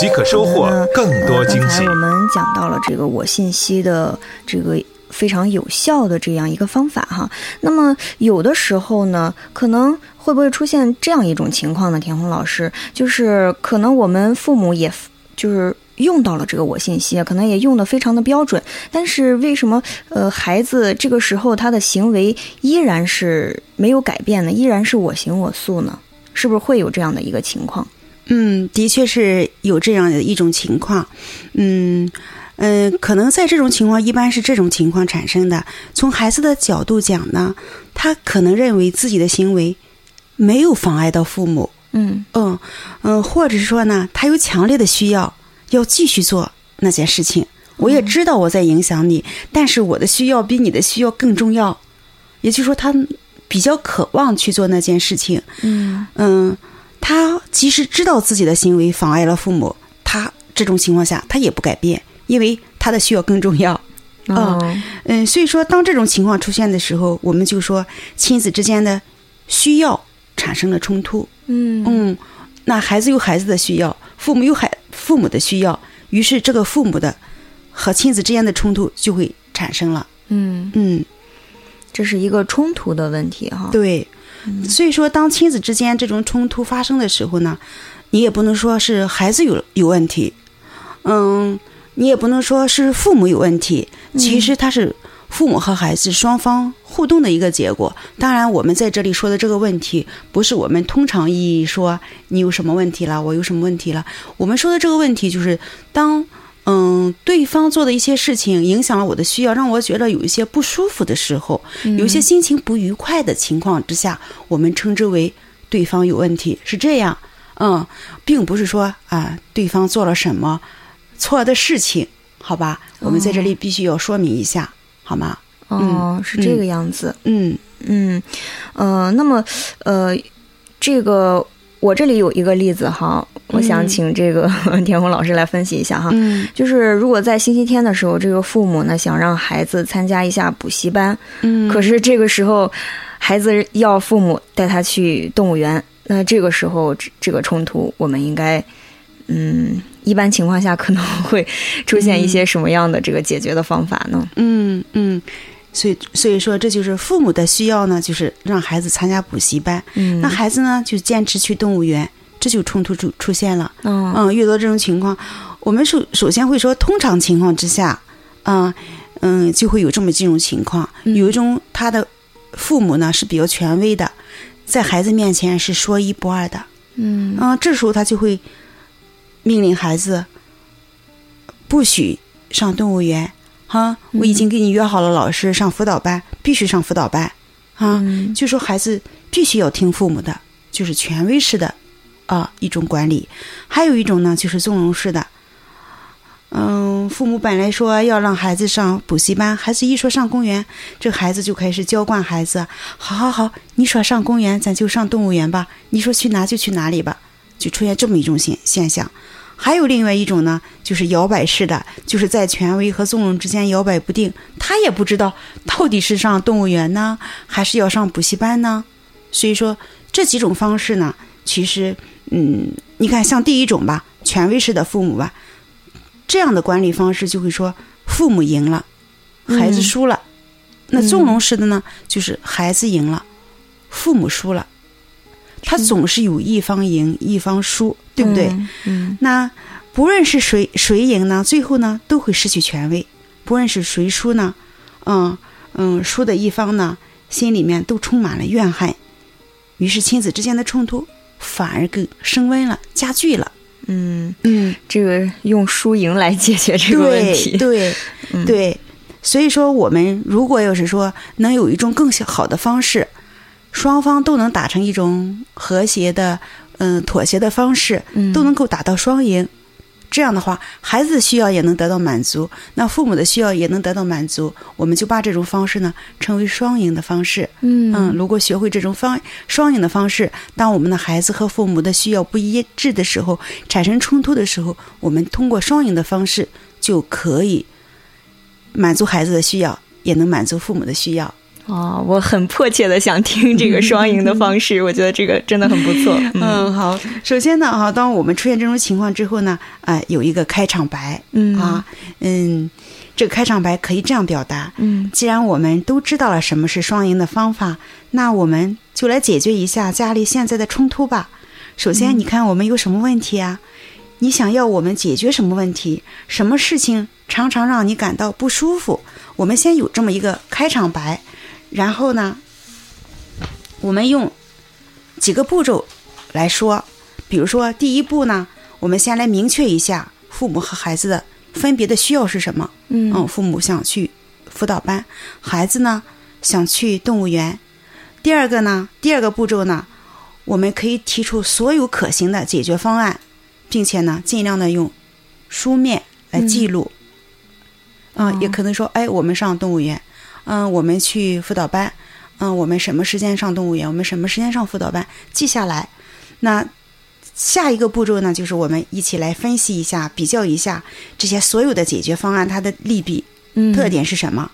即可收获更多惊喜。刚才我们讲到了这个我信息的这个。非常有效的这样一个方法哈，那么有的时候呢，可能会不会出现这样一种情况呢？田红老师，就是可能我们父母也就是用到了这个我信息，可能也用的非常的标准，但是为什么呃孩子这个时候他的行为依然是没有改变呢？依然是我行我素呢？是不是会有这样的一个情况？嗯，的确是有这样的一种情况，嗯。嗯，可能在这种情况，一般是这种情况产生的。从孩子的角度讲呢，他可能认为自己的行为没有妨碍到父母。嗯嗯嗯，或者是说呢，他有强烈的需要要继续做那件事情。我也知道我在影响你，但是我的需要比你的需要更重要。也就是说，他比较渴望去做那件事情。嗯嗯，他即使知道自己的行为妨碍了父母，他这种情况下他也不改变。因为他的需要更重要，啊，嗯，所以说当这种情况出现的时候，我们就说亲子之间的需要产生了冲突，嗯。嗯，那孩子有孩子的需要，父母有孩父母的需要，于是这个父母的和亲子之间的冲突就会产生了，嗯。嗯，这是一个冲突的问题哈，对，所以说当亲子之间这种冲突发生的时候呢，你也不能说是孩子有有问题，嗯。你也不能说是父母有问题，其实他是父母和孩子双方互动的一个结果。当然，我们在这里说的这个问题，不是我们通常意义说你有什么问题了，我有什么问题了。我们说的这个问题，就是当嗯对方做的一些事情影响了我的需要，让我觉得有一些不舒服的时候，有一些心情不愉快的情况之下，我们称之为对方有问题，是这样。嗯，并不是说啊对方做了什么。错的事情，好吧，我们在这里必须要说明一下，好吗？哦，是这个样子。嗯嗯，呃，那么呃，这个我这里有一个例子哈，我想请这个 田红老师来分析一下哈。嗯，就是如果在星期天的时候，这个父母呢想让孩子参加一下补习班，嗯，可是这个时候孩子要父母带他去动物园，那这个时候这个冲突，我们应该嗯。一般情况下可能 会出现一些什么样的这个解决的方法呢？嗯嗯，所以所以说这就是父母的需要呢，就是让孩子参加补习班。嗯，那孩子呢就坚持去动物园，这就冲突出出现了。嗯嗯，遇到这种情况，我们首首先会说，通常情况之下，嗯嗯，就会有这么几种情况。有一种他的父母呢是比较权威的，在孩子面前是说一不二的。嗯嗯，这时候他就会。命令孩子不许上动物园，哈！我已经给你约好了，老师上辅导班，必须上辅导班，啊！就说孩子必须要听父母的，就是权威式的啊一种管理。还有一种呢，就是纵容式的。嗯，父母本来说要让孩子上补习班，孩子一说上公园，这孩子就开始娇惯孩子。好好好，你说上公园，咱就上动物园吧。你说去哪就去哪里吧。就出现这么一种现现象，还有另外一种呢，就是摇摆式的，就是在权威和纵容之间摇摆不定，他也不知道到底是上动物园呢，还是要上补习班呢。所以说这几种方式呢，其实，嗯，你看像第一种吧，权威式的父母吧，这样的管理方式就会说父母赢了，孩子输了；那纵容式的呢，就是孩子赢了，父母输了。他总是有一方赢一方输，对不对？嗯，那不论是谁谁赢呢，最后呢都会失去权威；不论是谁输呢，嗯嗯，输的一方呢心里面都充满了怨恨，于是亲子之间的冲突反而更升温了，加剧了。嗯嗯，这个用输赢来解决这个问题，对对，所以说我们如果要是说能有一种更好的方式。双方都能达成一种和谐的、嗯妥协的方式，都能够达到双赢，这样的话，孩子的需要也能得到满足，那父母的需要也能得到满足。我们就把这种方式呢称为双赢的方式。嗯嗯，如果学会这种方双赢的方式，当我们的孩子和父母的需要不一致的时候，产生冲突的时候，我们通过双赢的方式就可以满足孩子的需要，也能满足父母的需要。哦，我很迫切的想听这个双赢的方式，我觉得这个真的很不错。嗯，好，首先呢，哈，当我们出现这种情况之后呢，啊、有一个开场白，嗯啊，嗯，这个开场白可以这样表达，嗯既然我们都知道了什么是双赢的方法，那我们就来解决一下家里现在的冲突吧。首先，你看我们有什么问题啊？你想要我们解决什么问题？什么事情常常让你感到不舒服？我们先有这么一个开场白，然后呢，我们用几个步骤来说。比如说，第一步呢，我们先来明确一下父母和孩子的分别的需要是什么。嗯嗯，父母想去辅导班，孩子呢想去动物园。第二个呢，第二个步骤呢，我们可以提出所有可行的解决方案，并且呢，尽量的用书面来记录。嗯，也可能说，哎，我们上动物园，嗯，我们去辅导班，嗯，我们什么时间上动物园，我们什么时间上辅导班，记下来。那下一个步骤呢，就是我们一起来分析一下、比较一下这些所有的解决方案它的利弊、嗯特点是什么。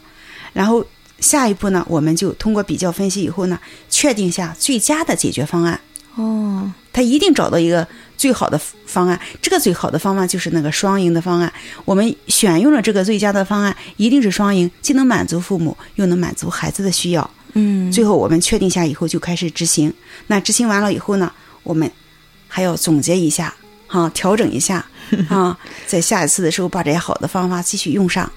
然后下一步呢，我们就通过比较分析以后呢，确定下最佳的解决方案。哦，他一定找到一个最好的方案，这个最好的方案就是那个双赢的方案。我们选用了这个最佳的方案，一定是双赢，既能满足父母，又能满足孩子的需要。嗯最后我们确定下以后就开始执行。那执行完了以后呢，我们还要总结一下，哈、调整一下，啊，在下一次的时候把这些好的方法继续用上。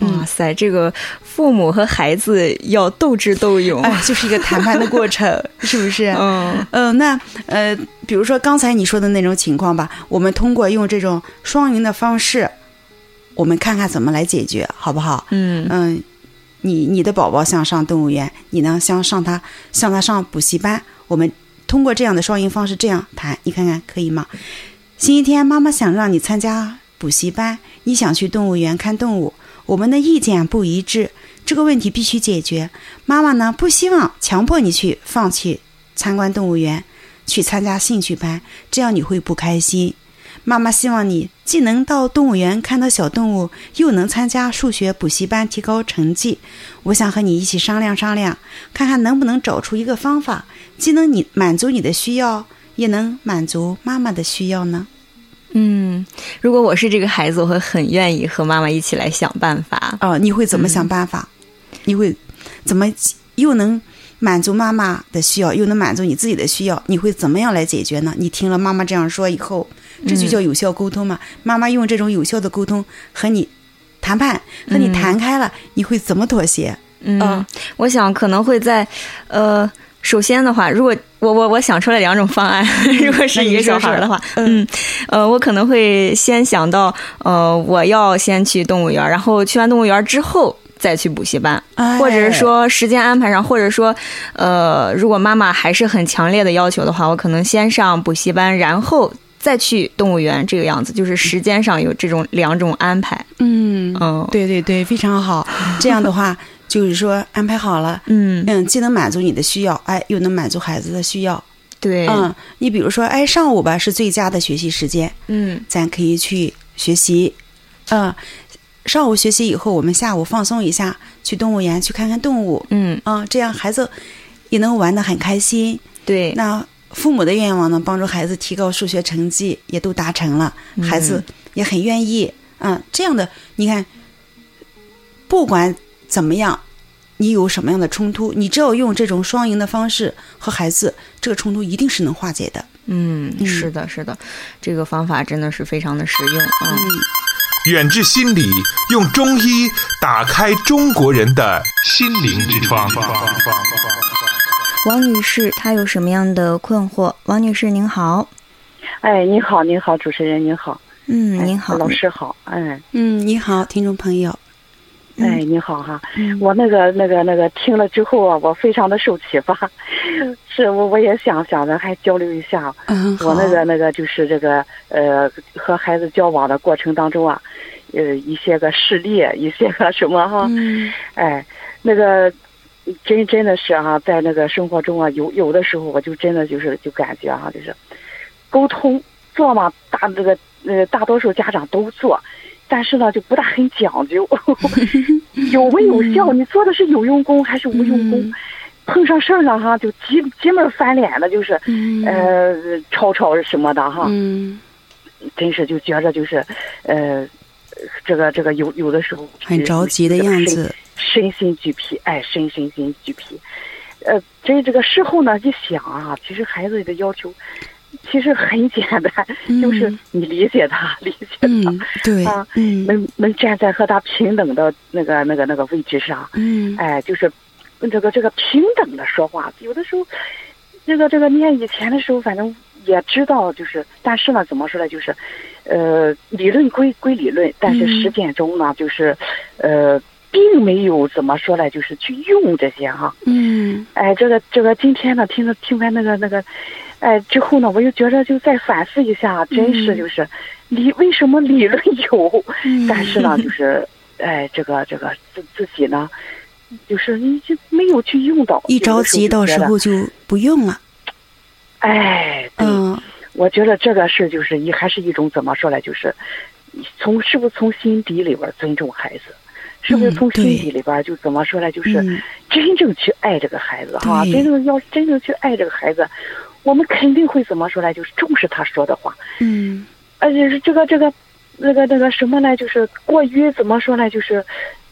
哇塞，这个父母和孩子要斗智斗勇。哎，就是一个谈判的过程，是不是？嗯嗯，那呃，比如说刚才你说的那种情况吧，我们通过用这种双赢的方式，我们看看怎么来解决，好不好？嗯嗯，你你的宝宝想上动物园，你呢想上他向他上补习班，我们通过这样的双赢方式这样谈，你看看可以吗？星期天妈妈想让你参加补习班，你想去动物园看动物，我们的意见不一致，这个问题必须解决。妈妈呢不希望强迫你去放弃参观动物园，去参加兴趣班，这样你会不开心。妈妈希望你既能到动物园看到小动物，又能参加数学补习班提高成绩。我想和你一起商量商量，看看能不能找出一个方法，既能你满足你的需要，也能满足妈妈的需要呢？嗯，如果我是这个孩子，我会很愿意和妈妈一起来想办法。哦，你会怎么想办法？你会怎么又能满足妈妈的需要，又能满足你自己的需要？你会怎么样来解决呢？你听了妈妈这样说以后，这就叫有效沟通嘛？妈妈用这种有效的沟通和你谈判，和你谈开了，你会怎么妥协？嗯，嗯我想可能会在，呃，首先的话，如果我我我想出来两种方案，如果是一个小孩儿的话，嗯，呃，我可能会先想到，呃，我要先去动物园，然后去完动物园之后。再去补习班，哎或者是说时间安排上，或者说，呃，如果妈妈还是很强烈的要求的话，我可能先上补习班，然后再去动物园，这个样子，就是时间上有这种两种安排。嗯，嗯对对对，非常好。这样的话，就是说安排好了，嗯，嗯，既能满足你的需要，哎，又能满足孩子的需要。对，嗯，你比如说，哎，上午吧是最佳的学习时间，嗯咱可以去学习。嗯，上午学习以后，我们下午放松一下，去动物园去看看动物。嗯，啊，这样孩子也能玩得很开心。对，那父母的愿望呢，帮助孩子提高数学成绩，也都达成了，孩子也很愿意。嗯，这样的，你看，不管怎么样，你有什么样的冲突，你只要用这种双赢的方式和孩子，这个冲突一定是能化解的。嗯，嗯是的，是的，这个方法真的是非常的实用啊。远志心理用中医打开中国人的心灵之窗。王女士她有什么样的困惑？王女士您好，哎，你好，您好，主持人您好，嗯，哎您好，老师好，哎，嗯，你好，听众朋友。哎，你好哈，嗯。我那个那个那个听了之后啊，我非常的受启发，是我我也想想着还交流一下，嗯，我那个那个就是这个呃和孩子交往的过程当中啊，呃一些个事例，一些个什么哈，嗯。哎，那个真真的是哈、在那个生活中啊，有有的时候我就真的就是就感觉哈、就是沟通做嘛，大这个呃大多数家长都做，但是呢就不大很讲究，有没有效？你做的是有用功还是无用功？嗯碰上事儿了哈，就急急门翻脸的，就是、嗯呃吵吵什么的哈。嗯，真是就觉着就是，呃，这个这个有有的时候很着急的样子，身心俱疲，哎，身身心俱疲。呃，这这个事后呢，一想啊，其实孩子的要求其实很简单，就是你理解他，理解他，嗯，对啊，嗯。能能站在和他平等的那个那个那个位置上，嗯。哎，就是这个这个平等的说话，有的时候，这个这个念以前的时候，反正也知道，就是，但是呢，怎么说呢，就是，呃，理论归归理论，但是嗯。实践中呢，就是，呃，并没有怎么说呢，就是去用这些哈。嗯。哎，这个这个今天呢，听了听完那个那个，哎之后呢，我又觉着就再反思一下，真是嗯。就是理为什么理论有，嗯但是呢，就是哎这个这个自自己呢，就是你就没有去用到，一着急到时候就不用了，哎，对，嗯。我觉得这个事就是一还是一种怎么说呢，就是从是不是从心底里边尊重孩子。是不是嗯从心底里边就怎么说呢？就是嗯。真正去爱这个孩子哈，真正要真正去爱这个孩子，我们肯定会怎么说呢？就是重视他说的话，嗯而且是这个这个那个那个什么呢？就是过于怎么说呢？就是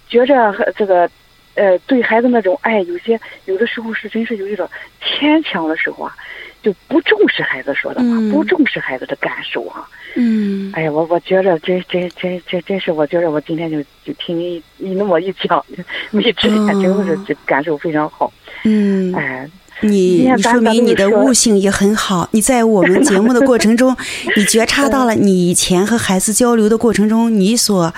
觉着和这个呃对孩子那种爱，有些有的时候是真是有一种牵强的时候啊，就不重视孩子说的话，嗯不重视孩子的感受啊、嗯哎呀，我我觉着真真真真真是，我觉着我今天就就听你你那么一讲，你之前真的是就感受非常好。嗯，哎，你说明你的悟性也很好。你在我们节目的过程中，你觉察到了你以前和孩子交流的过程中你所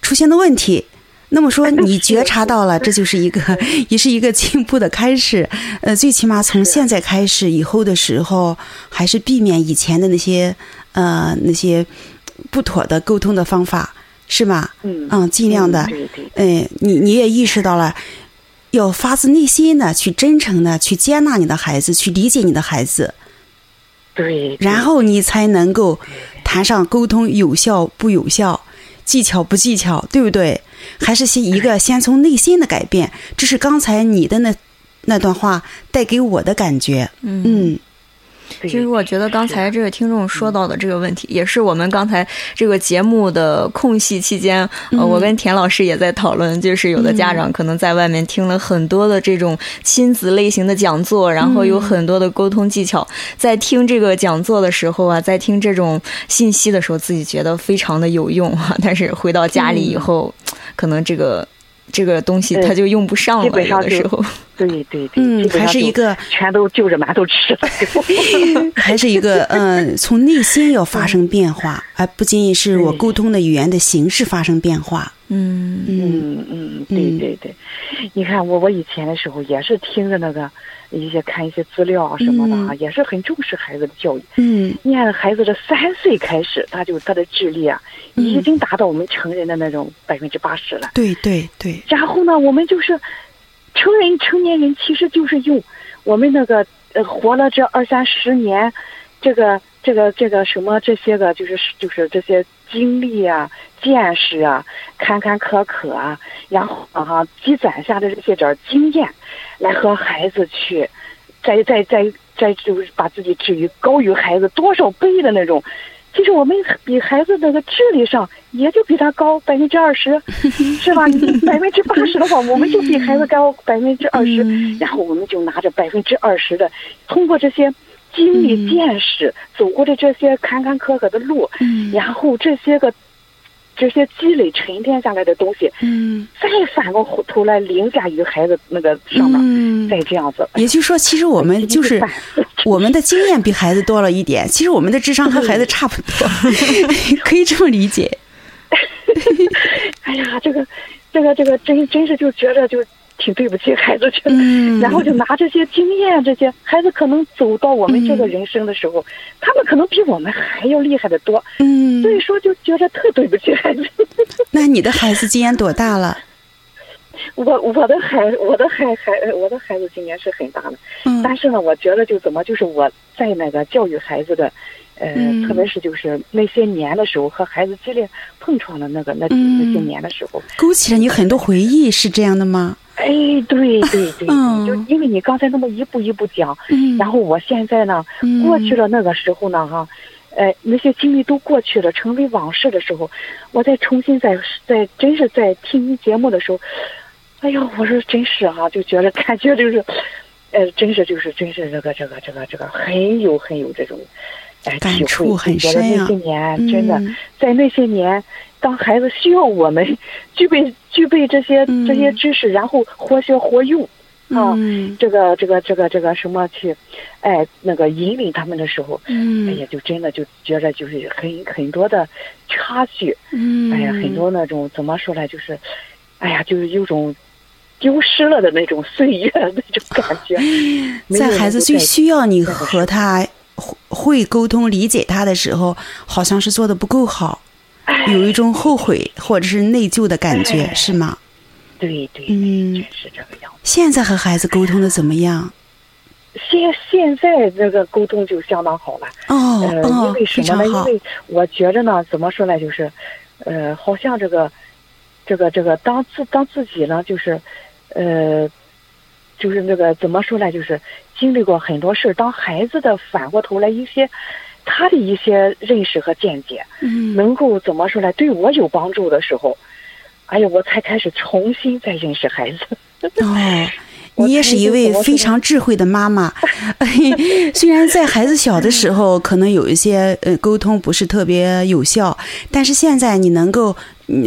出现的问题。那么说，你觉察到了，这就是一个，也是一个进步的开始。呃，最起码从现在开始，以后的时候，还是避免以前的那些，呃，那些不妥的沟通的方法，是吧？嗯嗯，尽量的。对对，哎，你你也意识到了，要发自内心的去真诚的去接纳你的孩子，去理解你的孩子，对，然后你才能够谈上沟通有效不有效，技巧不技巧，对不对？还是先一个先从内心的改变，这是刚才你的那那段话带给我的感觉。嗯对其实我觉得刚才这个听众说到的这个问题，也是我们刚才这个节目的空隙期间，呃，我跟田老师也在讨论，就是有的家长可能在外面听了很多的这种亲子类型的讲座，然后有很多的沟通技巧，在听这个讲座的时候啊，在听这种信息的时候，自己觉得非常的有用啊，但是回到家里以后，可能这个这个东西它就用不上了，有的时候。对对对，嗯还是一个全都就着馒头吃了。还是一个嗯、呃 从内心要发生变化，而不仅仅是我沟通的语言的形式发生变化。嗯嗯嗯嗯，对对对，你看我我以前的时候也是听着那个一些看一些资料啊什么的啊，也是很重视孩子的教育。嗯你看孩子这三岁开始，他就他的智力啊，已经达到我们成人的那种百分之八十了。对对对，然后呢，我们就是成人成年人，其实就是用我们那个呃活了这二三十年，这个这个这个什么这些个就是就是这些经历啊、见识啊、坎坎坷坷啊，然后啊积攒下的这些点经验，来和孩子去，再再再再就是把自己置于高于孩子多少倍的那种。其实我们比孩子那个智力上也就比他高百分之二十，是吧？百分之八十的话，我们就比孩子高百分之二十，然后我们就拿着百分之二十的，通过这些经历、见识，走过的这些坎坎坷坷的路，然后这些个这些积累沉淀下来的东西，嗯再反过头来凌驾于孩子那个上面，嗯。再这样子。也就是说，其实我们就是 我们的经验比孩子多了一点，其实我们的智商和孩子差不多，可以这么理解。哎呀，这个，这个这个真真是就觉着就挺对不起孩子，觉得，嗯然后就拿这些经验，这些孩子可能走到我们这个人生的时候，他们可能比我们还要厉害的多，嗯 所，以说就觉得特对不起孩子。那你的孩子今年多大了？我我的孩我的孩孩我的孩子今年是很大了，嗯但是呢，我觉得就怎么就是我在那个教育孩子的，呃，嗯特别是就是那些年的时候和孩子激烈碰撞的那个那、嗯那些年的时候，勾起了你很多回忆，是这样的吗？哎，对对对，嗯。就因为你刚才那么一步一步讲，嗯。然后我现在呢，嗯。过去了那个时候呢，哈，呃，那些经历都过去了，成为往事的时候，我再重新再再真是在听你节目的时候，哎呦，我说真是哈、就觉得感觉就是，呃，真是就是真是这个这个这个这个很有很有这种，哎、感体会，触很就觉得深啊那些年真的嗯。在那些年。当孩子需要我们具备具备这些这些嗯知识，然后活学活用，啊，嗯。这个这个这个这个什么去，哎，那个引领他们的时候，哎嗯呀，就真的就觉着就是很很多的差距，嗯，哎呀，很多那种怎么说呢，就是，哎呀，就是有种丢失了的那种岁月那种感觉。在孩子最需要你和他会会沟通、理解他的时候，好像是做的不够好，有一种后悔或者是内疚的感觉，哎是吗？对对，嗯是这个样子。现在和孩子沟通的怎么样？现现在这个沟通就相当好了。哦呃，因哦为，什么呢？因。为我觉着呢，怎么说呢，就是，呃，好像这个，这个这个当自当自己呢，就是，呃，就是那个怎么说呢，就是经历过很多事儿，当孩子的反过头来一些他的一些认识和见解，嗯能够怎么说呢，对我有帮助的时候，哎呀，我才开始重新再认识孩子。哦。你也是一位非常智慧的妈妈，虽然在孩子小的时候可能有一些呃沟通不是特别有效，但是现在你能够，嗯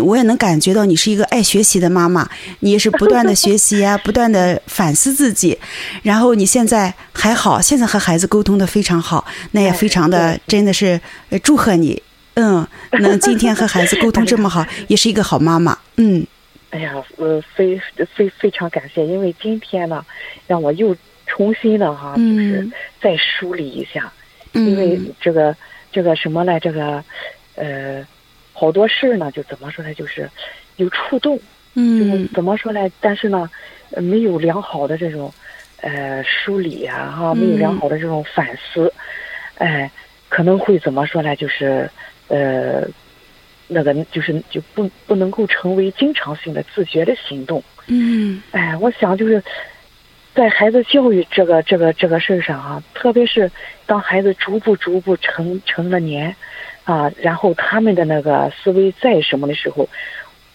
我也能感觉到你是一个爱学习的妈妈，你也是不断的学习啊，不断的反思自己，然后你现在还好，现在和孩子沟通的非常好，那也非常的真的是呃祝贺你，嗯，能今天和孩子沟通这么好，也是一个好妈妈，嗯。哎呀，呃，非非非常感谢，因为今天呢，让我又重新的哈，就是嗯再梳理一下，因为嗯。这个这个什么呢，这个呃，好多事儿呢，就怎么说呢，就是有触动，就是嗯怎么说呢，但是呢，呃没有良好的这种呃梳理啊，哈，没有良好的这种反思，哎、可能会怎么说呢，就是呃。那个就是就不不能够成为经常性的自觉的行动，嗯。哎，我想就是在孩子教育这个这个这个事儿上啊，特别是当孩子逐步逐步成成了年，啊，然后他们的那个思维在什么的时候，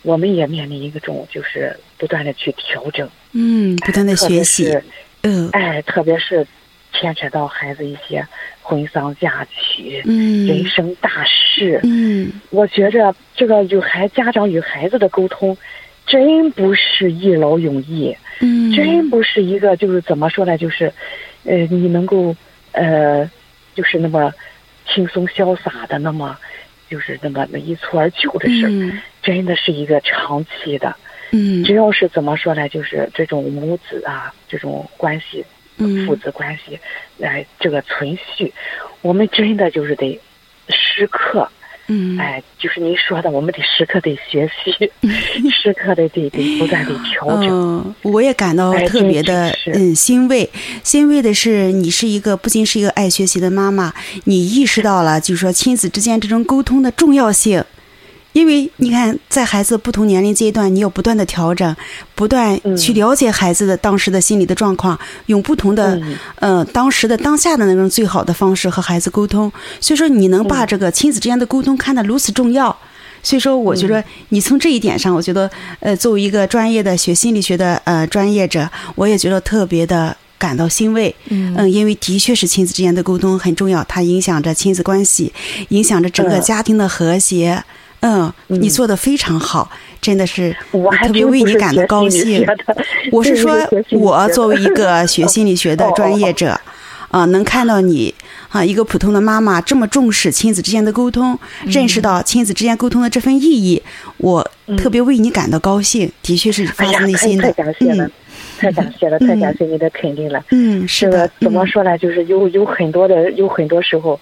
我们也面临一个种就是不断的去调整，嗯，不断的学习，嗯哎，特别是牵扯到孩子一些婚丧嫁娶、嗯人生大事，嗯我觉着这个与孩家长与孩子的沟通，真不是一劳永逸。嗯，真不是一个就是怎么说呢，就是，呃，你能够呃，就是那么轻松潇洒的那么，就是那么那一蹴而就的事儿，嗯真的是一个长期的。嗯只要是怎么说呢，就是这种母子啊，这种关系，嗯父子关系，来这个存续，我们真的就是得时刻。嗯哎，就是您说的，我们得时刻得学习，时刻得得得不断的调整。嗯，我也感到哎特别的嗯欣慰，欣慰的是你是一个不仅是一个爱学习的妈妈，你意识到了就是说亲子之间这种沟通的重要性。因为你看，在孩子不同年龄阶段，你有不断的调整，不断嗯去了解孩子的当时的心理的状况，用不同的、嗯呃当时的当下的那种最好的方式和孩子沟通。所以说，你能嗯把这个亲子之间的沟通看得如此重要。所以说，我觉得嗯你从这一点上，我觉得，呃，作为一个专业的学心理学的呃专业者，我也觉得特别的感到欣慰。嗯因为的确是亲子之间的沟通很重要，它影响着亲子关系，影响着整个嗯家庭的和谐。嗯，你嗯做的非常好，真的是我还特别为你感到高兴 我是说我作为一个学 心理学的专业者，啊，能看到你啊，一个普通的妈妈这么重视亲子之间的沟通，认识到亲子之间沟通的这份意义，我特别为你感到高兴，的确是发自内心的。太感谢了，太感谢了，太感谢你的肯定了。嗯，是的。怎么说呢？就是有有很多的，有很多时候，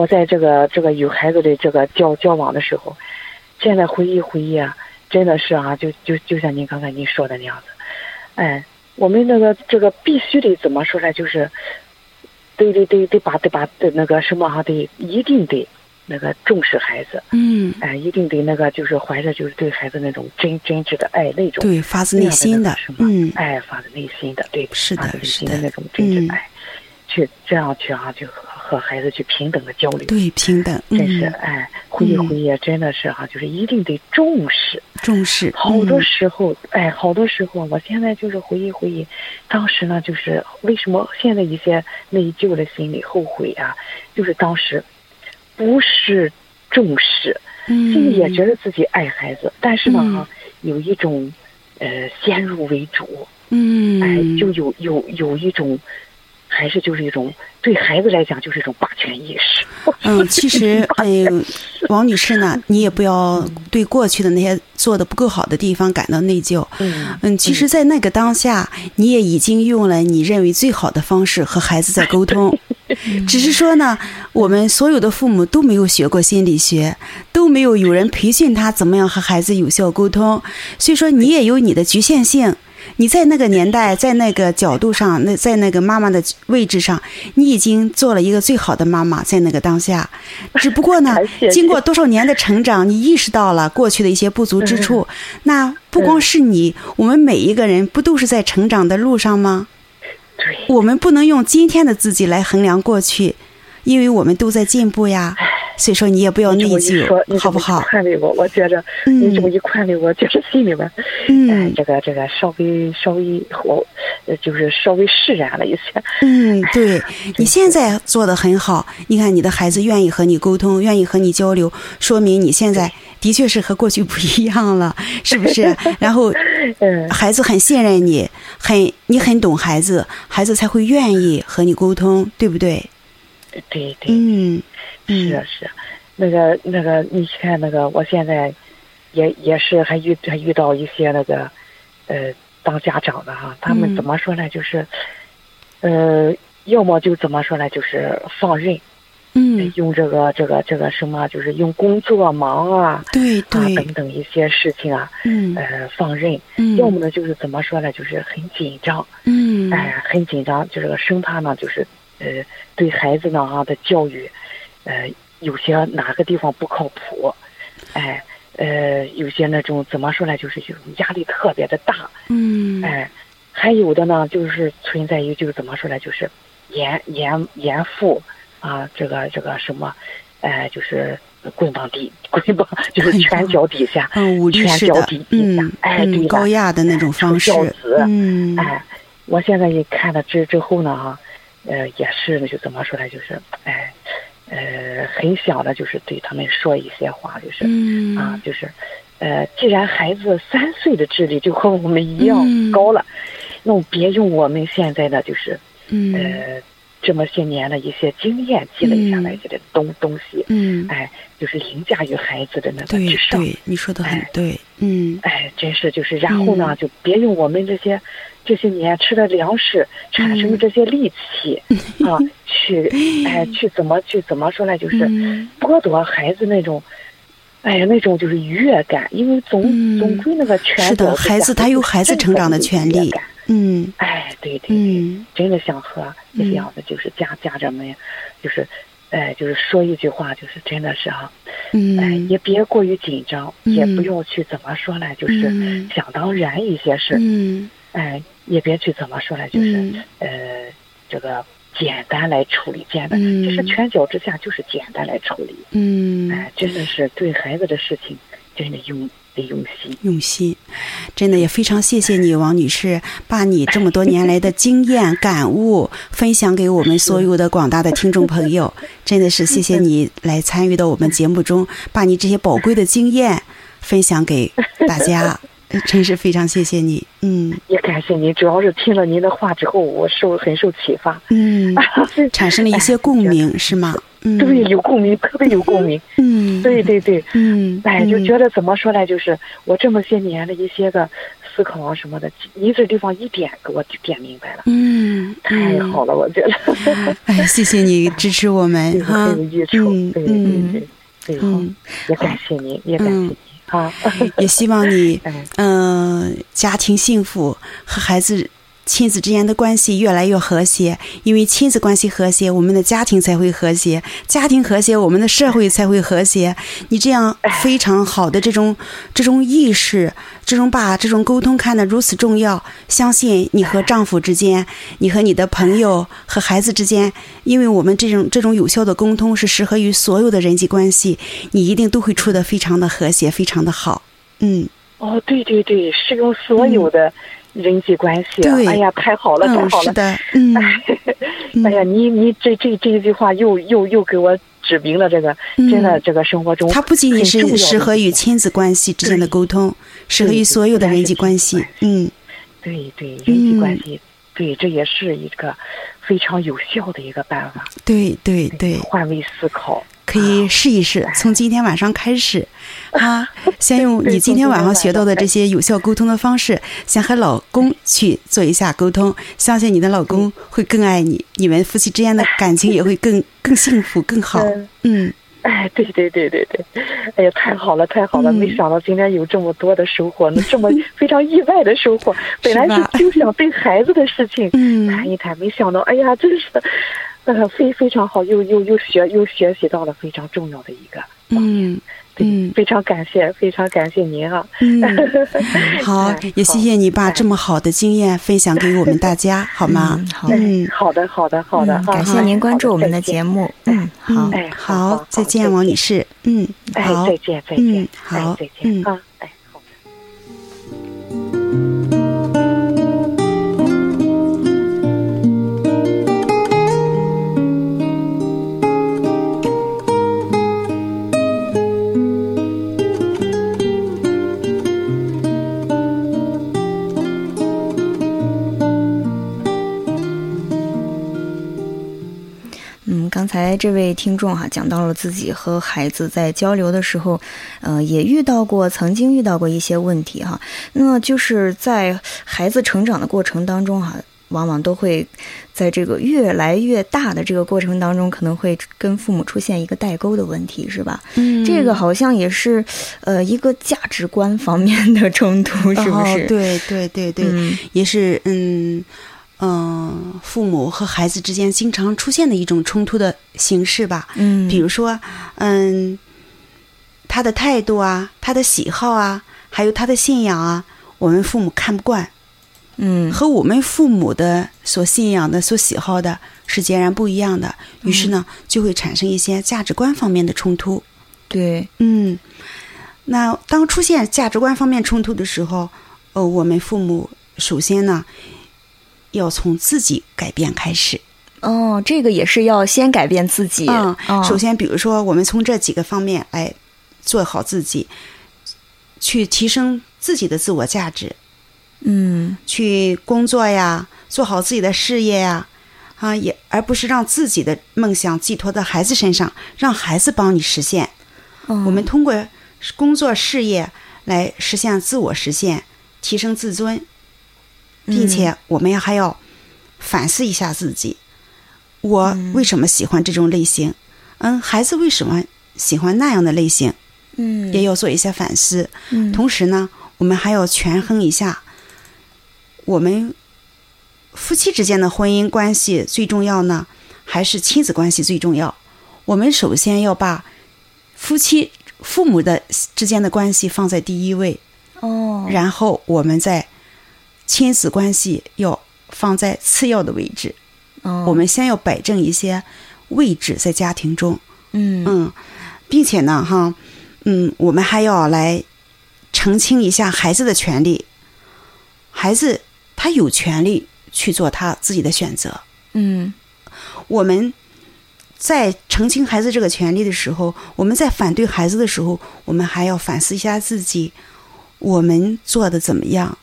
我在这个这个与孩子的这个交交往的时候，现在回忆回忆啊，真的是啊，就就就像您刚才您说的那样子，哎。我们那个这个必须得怎么说呢？就是，得得得得把得把的那个什么哈，得一定得那个重视孩子。嗯。哎，一定得那个就是怀着就是对孩子那种真真挚的爱那种。对，发自内心的。嗯。哎，发自内心的，对。是的，是的。那种真挚爱，去这样去啊，就。和孩子去平等的交流，对平等，真是哎，回忆回忆，真的是哈，就是一定得重视，重视。好多时候，哎，好多时候，我现在就是回忆回忆，当时呢，就是为什么现在一些内疚的心理后悔啊，就是当时不是重视，嗯，心里也觉得自己爱孩子，但是呢，哈，有一种呃先入为主，嗯，哎，就有有有一种。还是就是一种对孩子来讲就是一种霸权意识。嗯，其实，嗯，王女士呢，你也不要对过去的那些做的不够好的地方感到内疚。嗯嗯，其实，在那个当下，你也已经用了你认为最好的方式和孩子在沟通。只是说呢，我们所有的父母都没有学过心理学，都没有有人培训他怎么样和孩子有效沟通，所以说你也有你的局限性。你在那个年代，在那个角度上，那在那个妈妈的位置上，你已经做了一个最好的妈妈，在那个当下。只不过呢，经过多少年的成长，你意识到了过去的一些不足之处。那不光是你，我们每一个人不都是在成长的路上吗？我们不能用今天的自己来衡量过去，因为我们都在进步呀。所以说你也不要内疚，好不好？宽慰我，我觉着你这么一宽慰我，就是心里边，嗯，这个这个稍微稍微我，就是稍微释然了一些。嗯，对你现在做的很好。你看你的孩子愿意和你沟通，愿意和你交流，说明你现在的确是和过去不一样了，是不是？然后，孩子很信任你，很你很懂孩子，孩子才会愿意和你沟通，对不对？对对。嗯。是啊是啊，那个那个，你看那个，我现在也也是还遇还遇到一些那个，呃，当家长的哈，他们怎么说呢？就是，呃，要么就怎么说呢？就是放任，嗯，用这个这个这个什么，就是用工作忙啊，对对等等一些事情啊，嗯，呃，放任，嗯，要么呢就是怎么说呢？就是很紧张，嗯，哎，很紧张，就是生怕呢，就是呃，对孩子呢哈的教育。呃，有些哪个地方不靠谱，哎，呃，有些那种怎么说呢，就是这种压力特别的大，嗯，哎，还有的呢，就是存在于就是怎么说呢，就是严严严父啊，这个这个什么，哎，就是棍棒底棍棒，就是拳脚底下，嗯，拳脚底底下，哎，对高压的那种方式，嗯，哎，我现在一看了之之后呢，哈，呃，也是就怎么说呢，就是哎。呃，很想的就是对他们说一些话，就是啊，就是，呃，既然孩子三岁的智力就和我们一样高了，那我别用我们现在的就是，呃，这么些年的一些经验积累下来的东东西，嗯，哎，就是凌驾于孩子的那个之上。对，你说的很对，嗯，哎，真是就是，然后呢，就别用我们这些。这些年吃的粮食产生的这些力气 啊，去哎去怎么去怎么说呢？就是剥夺孩子那种，哎呀那种就是愉悦感，因为总总归那个权是的，孩子他有孩子成长的权利。嗯，哎对对对，真的想和这样的就是家家长们，就是哎就是说一句话，就是真的是哈，哎也别过于紧张，也不要去怎么说呢？就是想当然一些事。嗯。哎，也别去怎么说呢，就是呃，这个简单来处理，简单，其实拳脚之下就是简单来处理。嗯，哎，真的是对孩子的事情，真的用得用心，用心，真的也非常谢谢你，王女士，把你这么多年来的经验感悟分享给我们所有的广大的听众朋友，真的是谢谢你来参与到我们节目中，把你这些宝贵的经验分享给大家。真是非常谢谢你，嗯也感谢您。主要是听了您的话之后，我受很受启发，嗯，产生了一些共鸣，是吗？嗯，对，有共鸣，特别有共鸣。嗯，对对对，嗯，哎，就嗯觉得怎么说呢？就是我这么些年的一些个思考啊什么的，您这地方一点给我点明白了，嗯，太好了，我觉得。哎，谢谢你支持我们 对，哈很有益，处，嗯对对嗯对对，好嗯，也感谢您，也感谢也希望你哎，嗯、家庭幸福和孩子。亲子之间的关系越来越和谐，因为亲子关系和谐，我们的家庭才会和谐；家庭和谐，我们的社会才会和谐。你这样非常好的这种这种意识，这种把这种沟通看得如此重要，相信你和丈夫之间，你和你的朋友和孩子之间，因为我们这种这种有效的沟通是适合于所有的人际关系，你一定都会处得非常的和谐，非常的好。嗯。哦，对对对，适用所有的人际关系，对。哎呀，太好了，太嗯，好了，是的，嗯，嗯哎呀，你你这这这一句话又又又给我指明了这个，真的这个生活中它不仅仅是适合于亲子关系之间的沟通，适合于所有的人际关系。嗯。对对人际关系，对，这也是一个非常有效的一个办法，对对对，换位思考。可以试一试，从今天晚上开始，啊，先用你今天晚上学到的这些有效沟通的方式，先和老公去做一下沟通，相信你的老公会更爱你，你们夫妻之间的感情也会更更幸福更好。嗯。嗯 哎，对对对对对，哎呀，太好了太好了！嗯没想到今天有这么多的收获，这么 非常意外的收获。本来是就想对孩子的事情嗯 谈一谈，没想到，哎呀，真是，呃，非非常好，又又又学又学习到了非常重要的一个。嗯非常感谢，非常感谢您啊！嗯，好哎，也谢谢你把这么好的经验分享给我们大家，好吗嗯？好嗯。好的，好的，好的，嗯哈感谢您关注我们的节。目。嗯，好嗯，，哎好再见，王女士。嗯，哎，好，再见，再嗯见，好哎，再嗯见啊，哎，才这位听众哈、讲到了自己和孩子在交流的时候，呃，也遇到过，曾经遇到过一些问题哈。那就是在孩子成长的过程当中哈、往往都会在这个越来越大的这个过程当中，可能会跟父母出现一个代沟的问题，是吧？嗯这个好像也是，呃，一个价值观方面的 冲突，是不哦是？对对对对，嗯也是嗯嗯，父母和孩子之间经常出现的一种冲突的形式吧。嗯，比如说，嗯，他的态度啊，他的喜好啊，还有他的信仰啊，我们父母看不惯，嗯和我们父母的所信仰的、所喜好的是截然不一样的。于是呢，就会产生一些价值观方面的冲突。对，嗯，那当出现价值观方面冲突的时候，呃，我们父母首先呢，要从自己改变开始。哦，这个也是要先改变自己。嗯，哦首先，比如说，我们从这几个方面来做好自己，去提升自己的自我价值，嗯去工作呀，做好自己的事业呀。啊，也而不是让自己的梦想寄托到孩子身上，让孩子帮你实现。哦我们通过工作事业来实现自我实现，提升自尊，并且我们还要反思一下自己，我为什么喜欢这种类型？嗯，孩子为什么喜欢那样的类型？嗯也要做一些反思。嗯同时呢，我们还要权衡一下，我们夫妻之间的婚姻关系最重要呢，还是亲子关系最重要？我们首先要把夫妻、父母的之间的关系放在第一位，哦，然后我们在亲子关系要放在次要的位置。哦我们先要摆正一些位置在家庭中。嗯嗯，并且呢，哈，嗯，我们还要来澄清一下孩子的权利。孩子他有权利去做他自己的选择。嗯我们在澄清孩子这个权利的时候，我们在反对孩子的时候，我们还要反思一下自己。我们做的怎么样？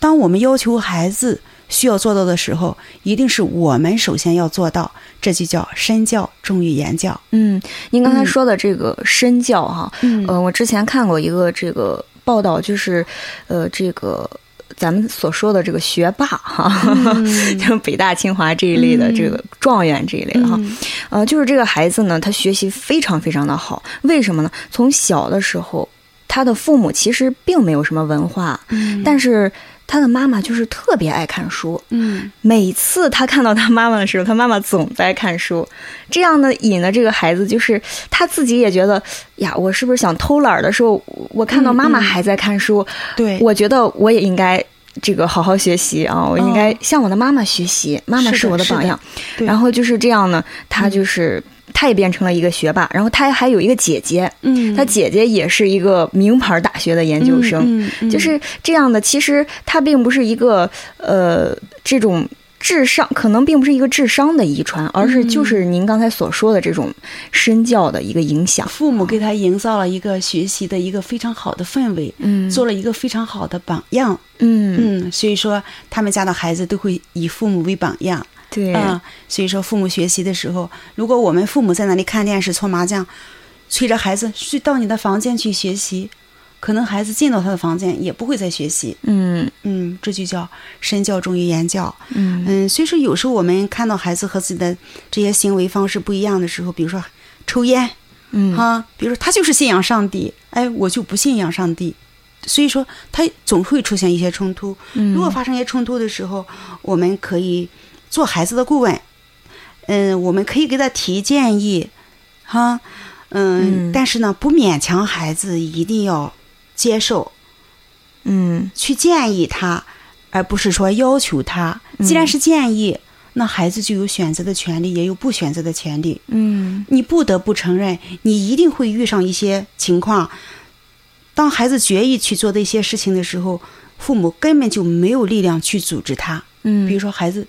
当我们要求孩子需要做到的时候，一定是我们首先要做到，这就叫身教重于言教。嗯，您刚才嗯说的这个身教哈，嗯。呃，我之前看过一个这个报道，就是呃，这个咱们所说的这个学霸哈，就北大、清华这一类的、嗯这个状元这一类的哈，嗯。呃，就是这个孩子呢，他学习非常非常的好，为什么呢？从小的时候，他的父母其实并没有什么文化，嗯。但是他的妈妈就是特别爱看书，嗯。每次他看到他妈妈的时候，他妈妈总在看书，这样呢引的这个孩子就是他自己也觉得呀，我是不是想偷懒儿的时候，我看到妈妈还在看书，对，我觉得我也应该。这个好好学习啊！我应该向我的妈妈学习，妈妈是我的榜样。对。然后就是这样呢，他就是、他也变成了一个学霸，然后他还有一个姐姐，嗯他姐姐也是一个名牌大学的研究生。嗯就是这样的。其实他并不是一个呃这种智商，可能并不是一个智商的遗传，而是就是您刚才所说的这种身教的一个影响。父母给他营造了一个学习的一个非常好的氛围，嗯做了一个非常好的榜样。嗯，嗯，所以说他们家的孩子都会以父母为榜样。对，嗯，所以说父母学习的时候，如果我们父母在那里看电视、搓麻将，催着孩子去到你的房间去学习，可能孩子进到他的房间也不会再学习。嗯嗯，这就叫身教重于言教。嗯嗯，所以说有时候我们看到孩子和自己的这些行为方式不一样的时候，比如说抽烟，嗯哈，比如说他就是信仰上帝，哎，我就不信仰上帝，所以说他总会出现一些冲突。嗯如果发生一些冲突的时候，我们可以做孩子的顾问，嗯，我们可以给他提建议，哈，嗯，嗯但是呢，不勉强孩子一定要接受，嗯去建议他，而不是说要求他。既然是建议，那孩子就有选择的权利，也有不选择的权利。嗯你不得不承认，你一定会遇上一些情况。当孩子决意去做的一些事情的时候，父母根本就没有力量去阻止他。嗯，比如说，孩子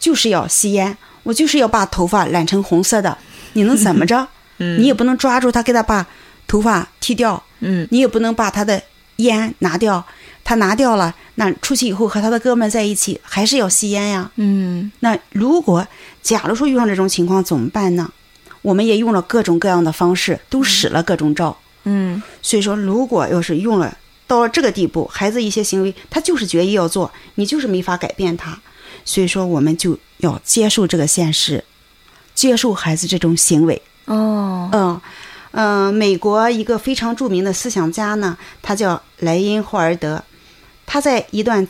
就是要吸烟，我就是要把头发染成红色的，你能怎么着？你也不能抓住他，给他把头发剃掉，嗯你也不能把他的烟拿掉。他拿掉了，那出去以后和他的哥们在一起，还是要吸烟呀。嗯那如果假如说遇上这种情况怎么办呢？我们也用了各种各样的方式，都使了各种招。嗯所以说，如果要是用了到了这个地步，孩子一些行为他就是决意要做，你就是没法改变他。所以说，我们就要接受这个现实，接受孩子这种行为。哦嗯嗯、呃美国一个非常著名的思想家呢，他叫莱因霍尔德，他在一段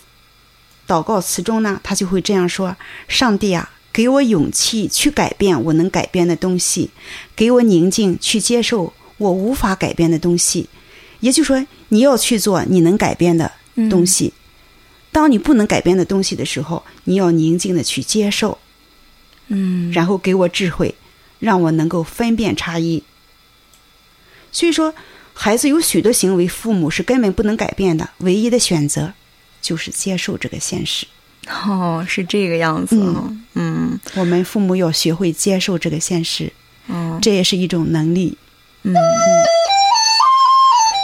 祷告词中呢，他就会这样说：“上帝啊，给我勇气去改变我能改变的东西，给我宁静去接受我无法改变的东西。”也就是说，你要去做你能改变的东西。当你不能改变的东西的时候，你要宁静的去接受，嗯。然后给我智慧，让我能够分辨差异。所以说，孩子有许多行为，父母是根本不能改变的，唯一的选择就是接受这个现实。哦是这个样子哈嗯。我们父母要学会接受这个现实，嗯这也是一种能力。嗯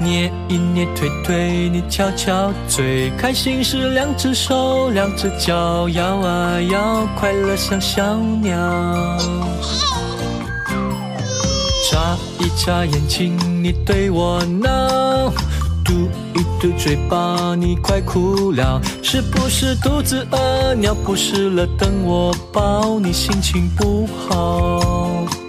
捏一捏推推，你翘翘嘴，开心时两只手，两只脚摇啊摇，快乐像小鸟。眨一眨眼睛，你对我闹，嘟一嘟嘴巴，你快哭了，是不是肚子饿，尿不湿了，等我抱，你心情不好。